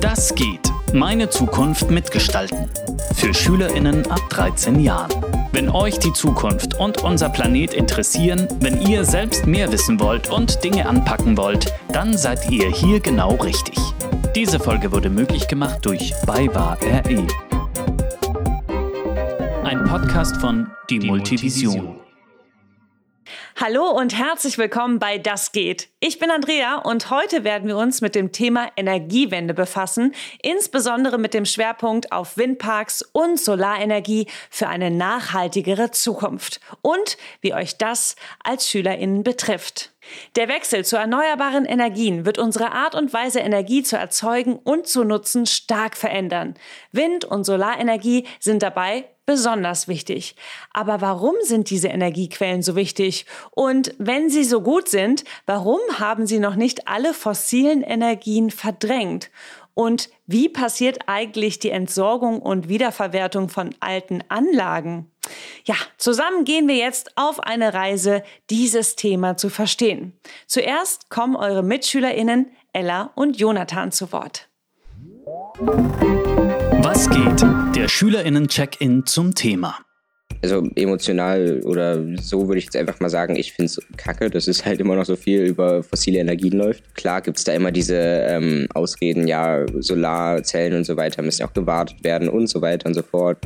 Das geht. Meine Zukunft mitgestalten. Für SchülerInnen ab 13 Jahren. Wenn euch die Zukunft und unser Planet interessieren, wenn ihr selbst mehr wissen wollt und Dinge anpacken wollt, dann seid ihr hier genau richtig. Diese Folge wurde möglich gemacht durch BayWa RE. Ein Podcast von Die, die Multivision. Multivision. Hallo und herzlich willkommen bei Das geht. Ich bin Andrea und heute werden wir uns mit dem Thema Energiewende befassen, insbesondere mit dem Schwerpunkt auf Windparks und Solarenergie für eine nachhaltigere Zukunft und wie euch das als Schülerinnen betrifft. Der Wechsel zu erneuerbaren Energien wird unsere Art und Weise, Energie zu erzeugen und zu nutzen, stark verändern. Wind- und Solarenergie sind dabei besonders wichtig. Aber warum sind diese Energiequellen so wichtig? Und wenn sie so gut sind, warum haben sie noch nicht alle fossilen Energien verdrängt? Und wie passiert eigentlich die Entsorgung und Wiederverwertung von alten Anlagen? Ja, zusammen gehen wir jetzt auf eine Reise, dieses Thema zu verstehen. Zuerst kommen eure Mitschülerinnen Ella und Jonathan zu Wort. Was geht? Der Schülerinnen-Check-in zum Thema. Also emotional oder so würde ich jetzt einfach mal sagen, ich finde es kacke, dass es halt immer noch so viel über fossile Energien läuft. Klar gibt es da immer diese ähm, Ausreden, ja, Solarzellen und so weiter müssen auch gewartet werden und so weiter und so fort.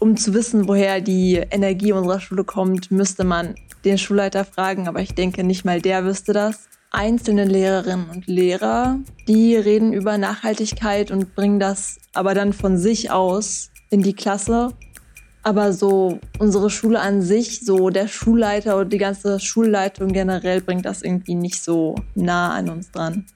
Um zu wissen, woher die Energie unserer Schule kommt, müsste man den Schulleiter fragen, aber ich denke, nicht mal der wüsste das einzelne Lehrerinnen und Lehrer, die reden über Nachhaltigkeit und bringen das aber dann von sich aus in die Klasse. Aber so unsere Schule an sich, so der Schulleiter oder die ganze Schulleitung generell bringt das irgendwie nicht so nah an uns dran.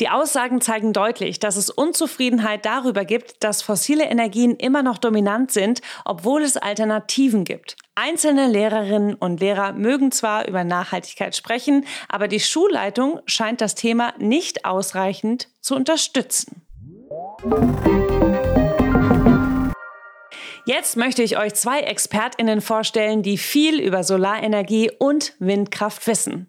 Die Aussagen zeigen deutlich, dass es Unzufriedenheit darüber gibt, dass fossile Energien immer noch dominant sind, obwohl es Alternativen gibt. Einzelne Lehrerinnen und Lehrer mögen zwar über Nachhaltigkeit sprechen, aber die Schulleitung scheint das Thema nicht ausreichend zu unterstützen. Jetzt möchte ich euch zwei Expertinnen vorstellen, die viel über Solarenergie und Windkraft wissen.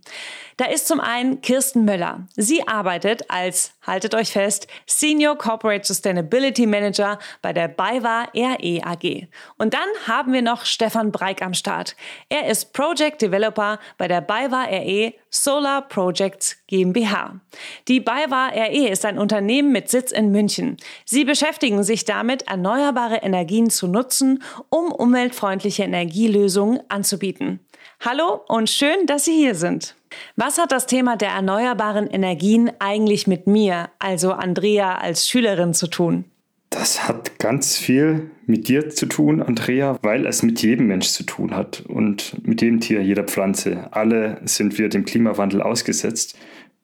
Da ist zum einen Kirsten Möller. Sie arbeitet als, haltet euch fest, Senior Corporate Sustainability Manager bei der BayWa RE AG. Und dann haben wir noch Stefan Breik am Start. Er ist Project Developer bei der BayWa RE Solar Projects GmbH. Die BayWa RE ist ein Unternehmen mit Sitz in München. Sie beschäftigen sich damit, erneuerbare Energien zu nutzen, um umweltfreundliche Energielösungen anzubieten. Hallo und schön, dass Sie hier sind. Was hat das Thema der erneuerbaren Energien eigentlich mit mir, also Andrea als Schülerin, zu tun? Das hat ganz viel mit dir zu tun, Andrea, weil es mit jedem Mensch zu tun hat und mit jedem Tier, jeder Pflanze. Alle sind wir dem Klimawandel ausgesetzt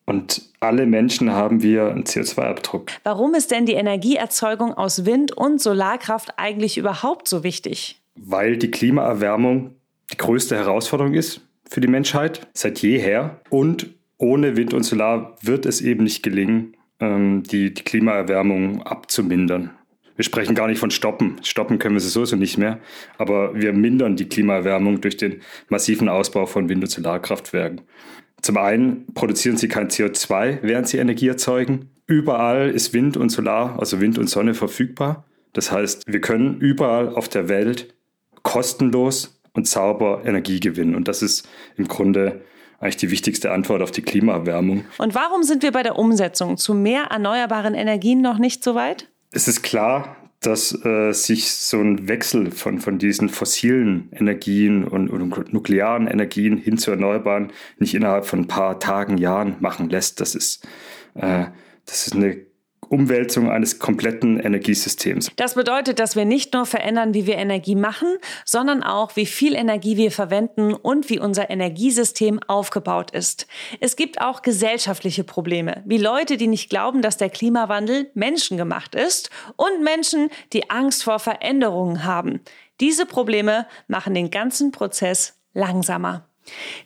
und alle Menschen haben wir einen CO2-Abdruck. Warum ist denn die Energieerzeugung aus Wind- und Solarkraft eigentlich überhaupt so wichtig? Weil die Klimaerwärmung die größte Herausforderung ist für die Menschheit seit jeher. Und ohne Wind und Solar wird es eben nicht gelingen, ähm, die, die Klimaerwärmung abzumindern. Wir sprechen gar nicht von Stoppen. Stoppen können wir sie sowieso nicht mehr. Aber wir mindern die Klimaerwärmung durch den massiven Ausbau von Wind- und Solarkraftwerken. Zum einen produzieren sie kein CO2, während sie Energie erzeugen. Überall ist Wind und Solar, also Wind und Sonne verfügbar. Das heißt, wir können überall auf der Welt kostenlos und sauber Energie gewinnen. Und das ist im Grunde eigentlich die wichtigste Antwort auf die Klimaerwärmung. Und warum sind wir bei der Umsetzung zu mehr erneuerbaren Energien noch nicht so weit? Es ist klar, dass äh, sich so ein Wechsel von, von diesen fossilen Energien und, und, nuklearen Energien hin zu erneuerbaren nicht innerhalb von ein paar Tagen, Jahren machen lässt. Das ist, äh, das ist eine Umwälzung eines kompletten Energiesystems. Das bedeutet, dass wir nicht nur verändern, wie wir Energie machen, sondern auch, wie viel Energie wir verwenden und wie unser Energiesystem aufgebaut ist. Es gibt auch gesellschaftliche Probleme, wie Leute, die nicht glauben, dass der Klimawandel menschengemacht ist und Menschen, die Angst vor Veränderungen haben. Diese Probleme machen den ganzen Prozess langsamer.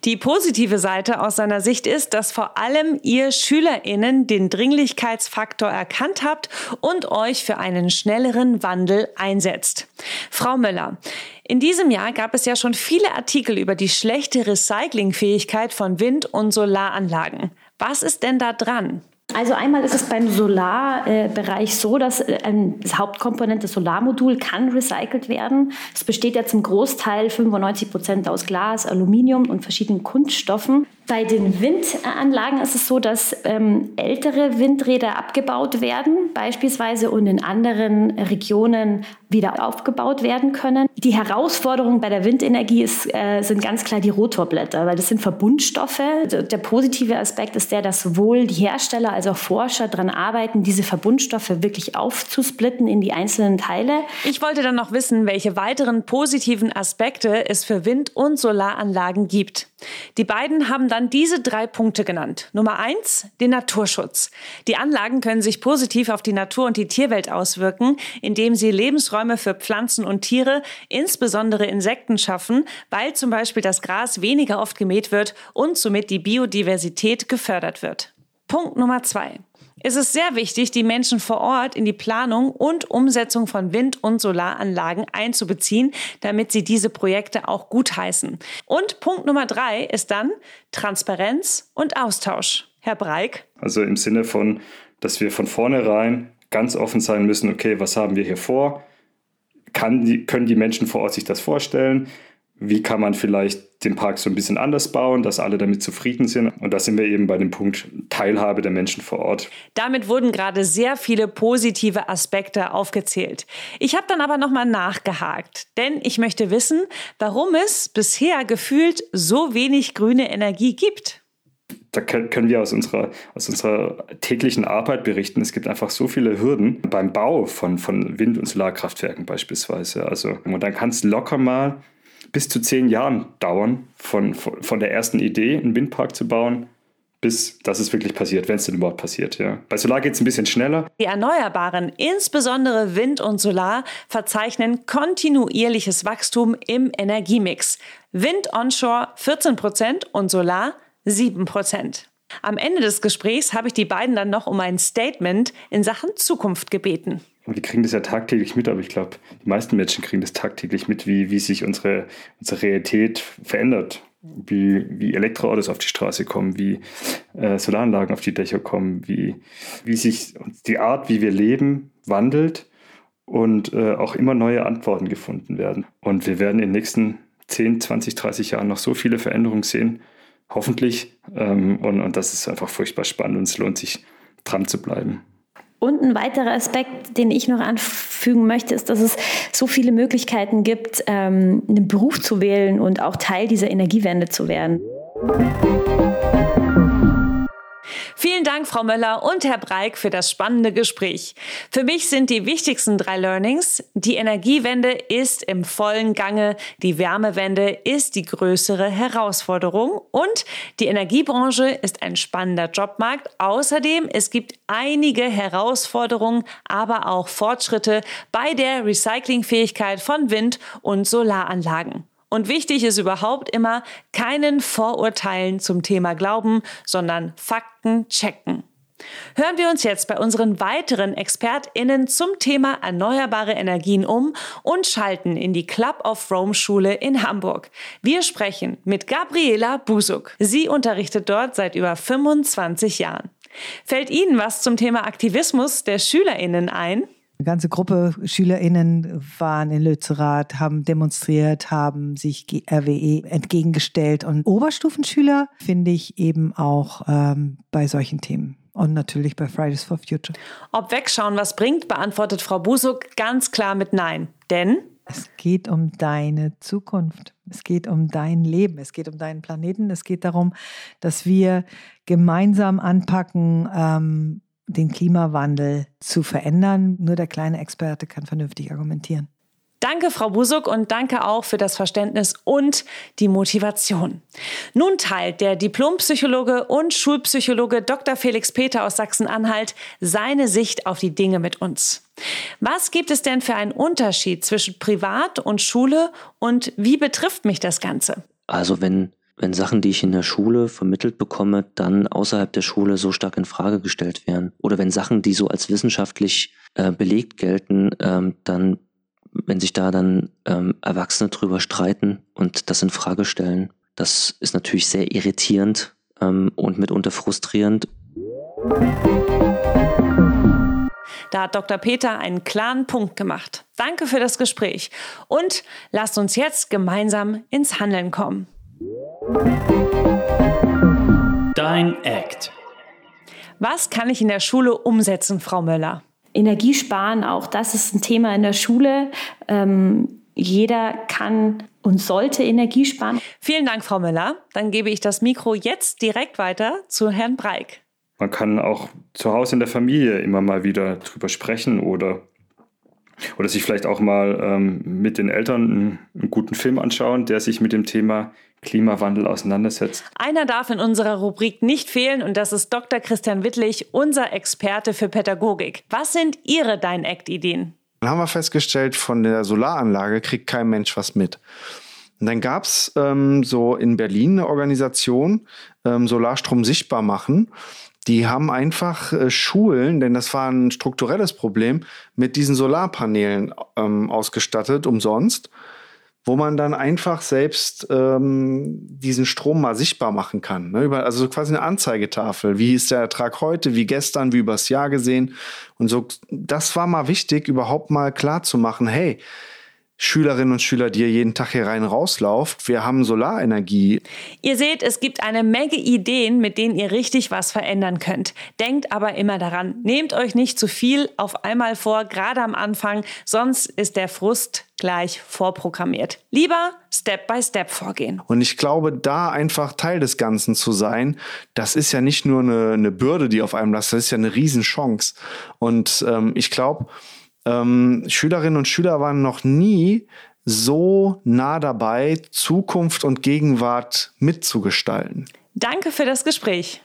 Die positive Seite aus seiner Sicht ist, dass vor allem ihr Schülerinnen den Dringlichkeitsfaktor erkannt habt und euch für einen schnelleren Wandel einsetzt. Frau Möller, in diesem Jahr gab es ja schon viele Artikel über die schlechte Recyclingfähigkeit von Wind- und Solaranlagen. Was ist denn da dran? Also einmal ist es beim Solarbereich so, dass äh, das Hauptkomponent des Solarmodul kann recycelt werden. Es besteht ja zum Großteil 95 Prozent aus Glas, Aluminium und verschiedenen Kunststoffen. Bei den Windanlagen ist es so, dass ähm, ältere Windräder abgebaut werden, beispielsweise und in anderen Regionen wieder aufgebaut werden können. Die Herausforderung bei der Windenergie ist, äh, sind ganz klar die Rotorblätter, weil das sind Verbundstoffe. Der positive Aspekt ist der, dass sowohl die Hersteller als auch Forscher daran arbeiten, diese Verbundstoffe wirklich aufzusplitten in die einzelnen Teile. Ich wollte dann noch wissen, welche weiteren positiven Aspekte es für Wind- und Solaranlagen gibt. Die beiden haben dann diese drei Punkte genannt. Nummer eins, den Naturschutz. Die Anlagen können sich positiv auf die Natur und die Tierwelt auswirken, indem sie Lebensräume für Pflanzen und Tiere, insbesondere Insekten, schaffen, weil zum Beispiel das Gras weniger oft gemäht wird und somit die Biodiversität gefördert wird. Punkt Nummer zwei ist es sehr wichtig, die Menschen vor Ort in die Planung und Umsetzung von Wind- und Solaranlagen einzubeziehen, damit sie diese Projekte auch gutheißen. Und Punkt Nummer drei ist dann Transparenz und Austausch. Herr Breik? Also im Sinne von, dass wir von vornherein ganz offen sein müssen, okay, was haben wir hier vor? Kann können die Menschen vor Ort sich das vorstellen? wie kann man vielleicht den Park so ein bisschen anders bauen, dass alle damit zufrieden sind. Und da sind wir eben bei dem Punkt Teilhabe der Menschen vor Ort. Damit wurden gerade sehr viele positive Aspekte aufgezählt. Ich habe dann aber nochmal nachgehakt, denn ich möchte wissen, warum es bisher gefühlt so wenig grüne Energie gibt da können wir aus unserer, aus unserer täglichen Arbeit berichten. Es gibt einfach so viele Hürden beim Bau von, von Wind- und Solarkraftwerken beispielsweise. Also, und dann kann es locker mal bis zu zehn Jahren dauern, von, von, der ersten Idee, einen Windpark zu bauen, bis das es wirklich passiert, wenn es denn überhaupt passiert. Ja. Bei Solar geht es ein bisschen schneller. Die Erneuerbaren, insbesondere Wind und Solar, verzeichnen kontinuierliches Wachstum im Energiemix. Wind onshore 14 Prozent und Solar 7 Prozent. Am Ende des Gesprächs habe ich die beiden dann noch um ein Statement in Sachen Zukunft gebeten. Und wir kriegen das ja tagtäglich mit, aber ich glaube, die meisten Menschen kriegen das tagtäglich mit, wie, wie sich unsere, unsere Realität verändert. Wie, wie Elektroautos auf die Straße kommen, wie äh, Solaranlagen auf die Dächer kommen, wie, wie sich die Art, wie wir leben, wandelt und äh, auch immer neue Antworten gefunden werden. Und wir werden in den nächsten 10, 20, 30 Jahren noch so viele Veränderungen sehen, hoffentlich. Ähm, und, und das ist einfach furchtbar spannend und es lohnt sich, dran zu bleiben. Und ein weiterer Aspekt, den ich noch anfügen möchte, ist, dass es so viele Möglichkeiten gibt, ähm, einen Beruf zu wählen und auch Teil dieser Energiewende zu werden. Vielen Dank, Frau Möller und Herr Breik, für das spannende Gespräch. Für mich sind die wichtigsten drei Learnings. Die Energiewende ist im vollen Gange. Die Wärmewende ist die größere Herausforderung. Und die Energiebranche ist ein spannender Jobmarkt. Außerdem, es gibt einige Herausforderungen, aber auch Fortschritte bei der Recyclingfähigkeit von Wind- und Solaranlagen. Und wichtig ist überhaupt immer, keinen Vorurteilen zum Thema glauben, sondern Fakten checken. Hören wir uns jetzt bei unseren weiteren ExpertInnen zum Thema erneuerbare Energien um und schalten in die Club of Rome Schule in Hamburg. Wir sprechen mit Gabriela Busuk. Sie unterrichtet dort seit über 25 Jahren. Fällt Ihnen was zum Thema Aktivismus der SchülerInnen ein? Eine ganze Gruppe SchülerInnen waren in Lützerath, haben demonstriert, haben sich RWE entgegengestellt. Und Oberstufenschüler finde ich eben auch ähm, bei solchen Themen. Und natürlich bei Fridays for Future. Ob Wegschauen was bringt, beantwortet Frau Busuk ganz klar mit Nein. Denn es geht um deine Zukunft. Es geht um dein Leben. Es geht um deinen Planeten. Es geht darum, dass wir gemeinsam anpacken, ähm, den Klimawandel zu verändern. Nur der kleine Experte kann vernünftig argumentieren. Danke, Frau Busuk, und danke auch für das Verständnis und die Motivation. Nun teilt der Diplompsychologe und Schulpsychologe Dr. Felix Peter aus Sachsen-Anhalt seine Sicht auf die Dinge mit uns. Was gibt es denn für einen Unterschied zwischen Privat und Schule und wie betrifft mich das Ganze? Also wenn wenn Sachen, die ich in der Schule vermittelt bekomme, dann außerhalb der Schule so stark in Frage gestellt werden. Oder wenn Sachen, die so als wissenschaftlich äh, belegt gelten, ähm, dann, wenn sich da dann ähm, Erwachsene drüber streiten und das in Frage stellen, das ist natürlich sehr irritierend ähm, und mitunter frustrierend. Da hat Dr. Peter einen klaren Punkt gemacht. Danke für das Gespräch und lasst uns jetzt gemeinsam ins Handeln kommen. Dein Act. Was kann ich in der Schule umsetzen, Frau Möller? Energiesparen, auch das ist ein Thema in der Schule. Ähm, jeder kann und sollte Energie sparen. Vielen Dank, Frau Müller. Dann gebe ich das Mikro jetzt direkt weiter zu Herrn Breik. Man kann auch zu Hause in der Familie immer mal wieder drüber sprechen oder, oder sich vielleicht auch mal ähm, mit den Eltern einen, einen guten Film anschauen, der sich mit dem Thema Klimawandel auseinandersetzt. Einer darf in unserer Rubrik nicht fehlen und das ist Dr. Christian Wittlich, unser Experte für Pädagogik. Was sind Ihre Dein Act-Ideen? Dann haben wir festgestellt, von der Solaranlage kriegt kein Mensch was mit. Und dann gab es ähm, so in Berlin eine Organisation, ähm, Solarstrom sichtbar machen. Die haben einfach äh, Schulen, denn das war ein strukturelles Problem, mit diesen Solarpanelen ähm, ausgestattet, umsonst wo man dann einfach selbst ähm, diesen Strom mal sichtbar machen kann. Ne? Über, also quasi eine Anzeigetafel. Wie ist der Ertrag heute, wie gestern, wie übers Jahr gesehen. Und so, das war mal wichtig, überhaupt mal klar zu machen, hey, Schülerinnen und Schüler, die ihr jeden Tag hier rein rauslauft. Wir haben Solarenergie. Ihr seht, es gibt eine Menge Ideen, mit denen ihr richtig was verändern könnt. Denkt aber immer daran, nehmt euch nicht zu viel auf einmal vor, gerade am Anfang, sonst ist der Frust gleich vorprogrammiert. Lieber Step by Step vorgehen. Und ich glaube, da einfach Teil des Ganzen zu sein, das ist ja nicht nur eine, eine Bürde, die auf einem lastet, das ist ja eine Riesenchance. Und ähm, ich glaube, ähm, Schülerinnen und Schüler waren noch nie so nah dabei, Zukunft und Gegenwart mitzugestalten. Danke für das Gespräch.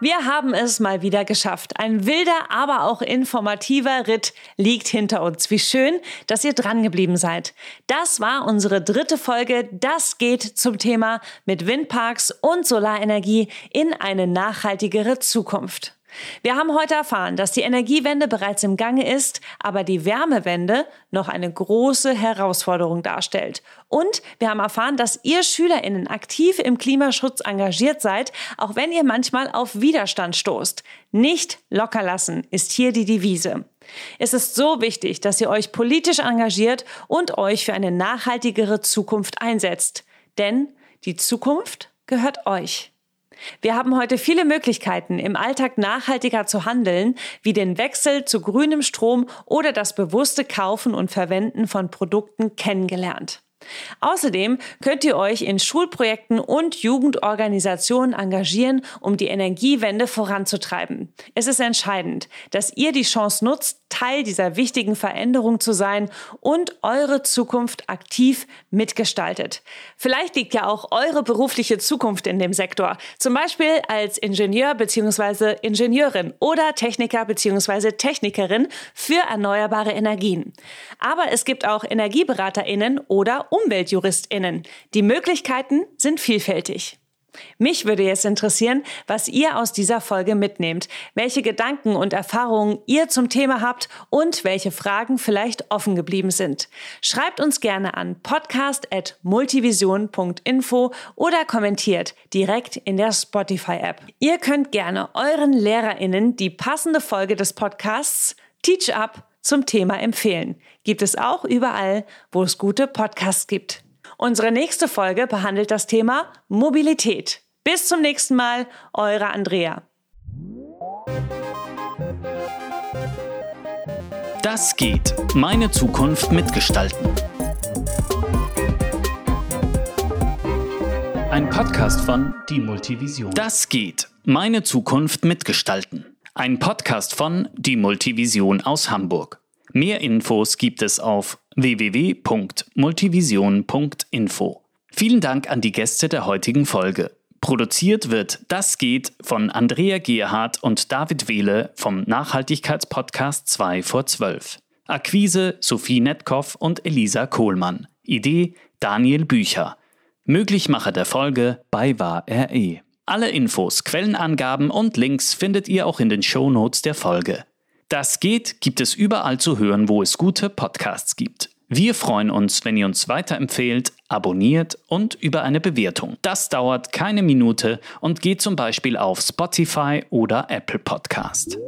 Wir haben es mal wieder geschafft. Ein wilder, aber auch informativer Ritt liegt hinter uns. Wie schön, dass ihr dran geblieben seid. Das war unsere dritte Folge. Das geht zum Thema mit Windparks und Solarenergie in eine nachhaltigere Zukunft. Wir haben heute erfahren, dass die Energiewende bereits im Gange ist, aber die Wärmewende noch eine große Herausforderung darstellt. Und wir haben erfahren, dass ihr Schülerinnen aktiv im Klimaschutz engagiert seid, auch wenn ihr manchmal auf Widerstand stoßt. Nicht locker lassen ist hier die Devise. Es ist so wichtig, dass ihr euch politisch engagiert und euch für eine nachhaltigere Zukunft einsetzt. Denn die Zukunft gehört euch. Wir haben heute viele Möglichkeiten, im Alltag nachhaltiger zu handeln, wie den Wechsel zu grünem Strom oder das bewusste Kaufen und Verwenden von Produkten kennengelernt. Außerdem könnt ihr euch in Schulprojekten und Jugendorganisationen engagieren, um die Energiewende voranzutreiben. Es ist entscheidend, dass ihr die Chance nutzt, Teil dieser wichtigen Veränderung zu sein und eure Zukunft aktiv mitgestaltet. Vielleicht liegt ja auch eure berufliche Zukunft in dem Sektor, zum Beispiel als Ingenieur bzw. Ingenieurin oder Techniker bzw. Technikerin für erneuerbare Energien. Aber es gibt auch Energieberaterinnen oder UmweltjuristInnen. Die Möglichkeiten sind vielfältig. Mich würde jetzt interessieren, was ihr aus dieser Folge mitnehmt, welche Gedanken und Erfahrungen ihr zum Thema habt und welche Fragen vielleicht offen geblieben sind. Schreibt uns gerne an podcast.multivision.info oder kommentiert direkt in der Spotify-App. Ihr könnt gerne euren LehrerInnen die passende Folge des Podcasts Teach Up zum Thema empfehlen. Gibt es auch überall, wo es gute Podcasts gibt. Unsere nächste Folge behandelt das Thema Mobilität. Bis zum nächsten Mal, eure Andrea. Das geht. Meine Zukunft mitgestalten. Ein Podcast von Die Multivision. Das geht. Meine Zukunft mitgestalten. Ein Podcast von Die Multivision aus Hamburg. Mehr Infos gibt es auf www.multivision.info. Vielen Dank an die Gäste der heutigen Folge. Produziert wird Das geht von Andrea Gerhardt und David Wehle vom Nachhaltigkeitspodcast 2 vor 12. Akquise Sophie Netkoff und Elisa Kohlmann. Idee Daniel Bücher. Möglichmacher der Folge bei WARE. Alle Infos, Quellenangaben und Links findet ihr auch in den Shownotes der Folge. Das geht gibt es überall zu hören, wo es gute Podcasts gibt. Wir freuen uns, wenn ihr uns weiterempfehlt, abonniert und über eine Bewertung. Das dauert keine Minute und geht zum Beispiel auf Spotify oder Apple Podcast.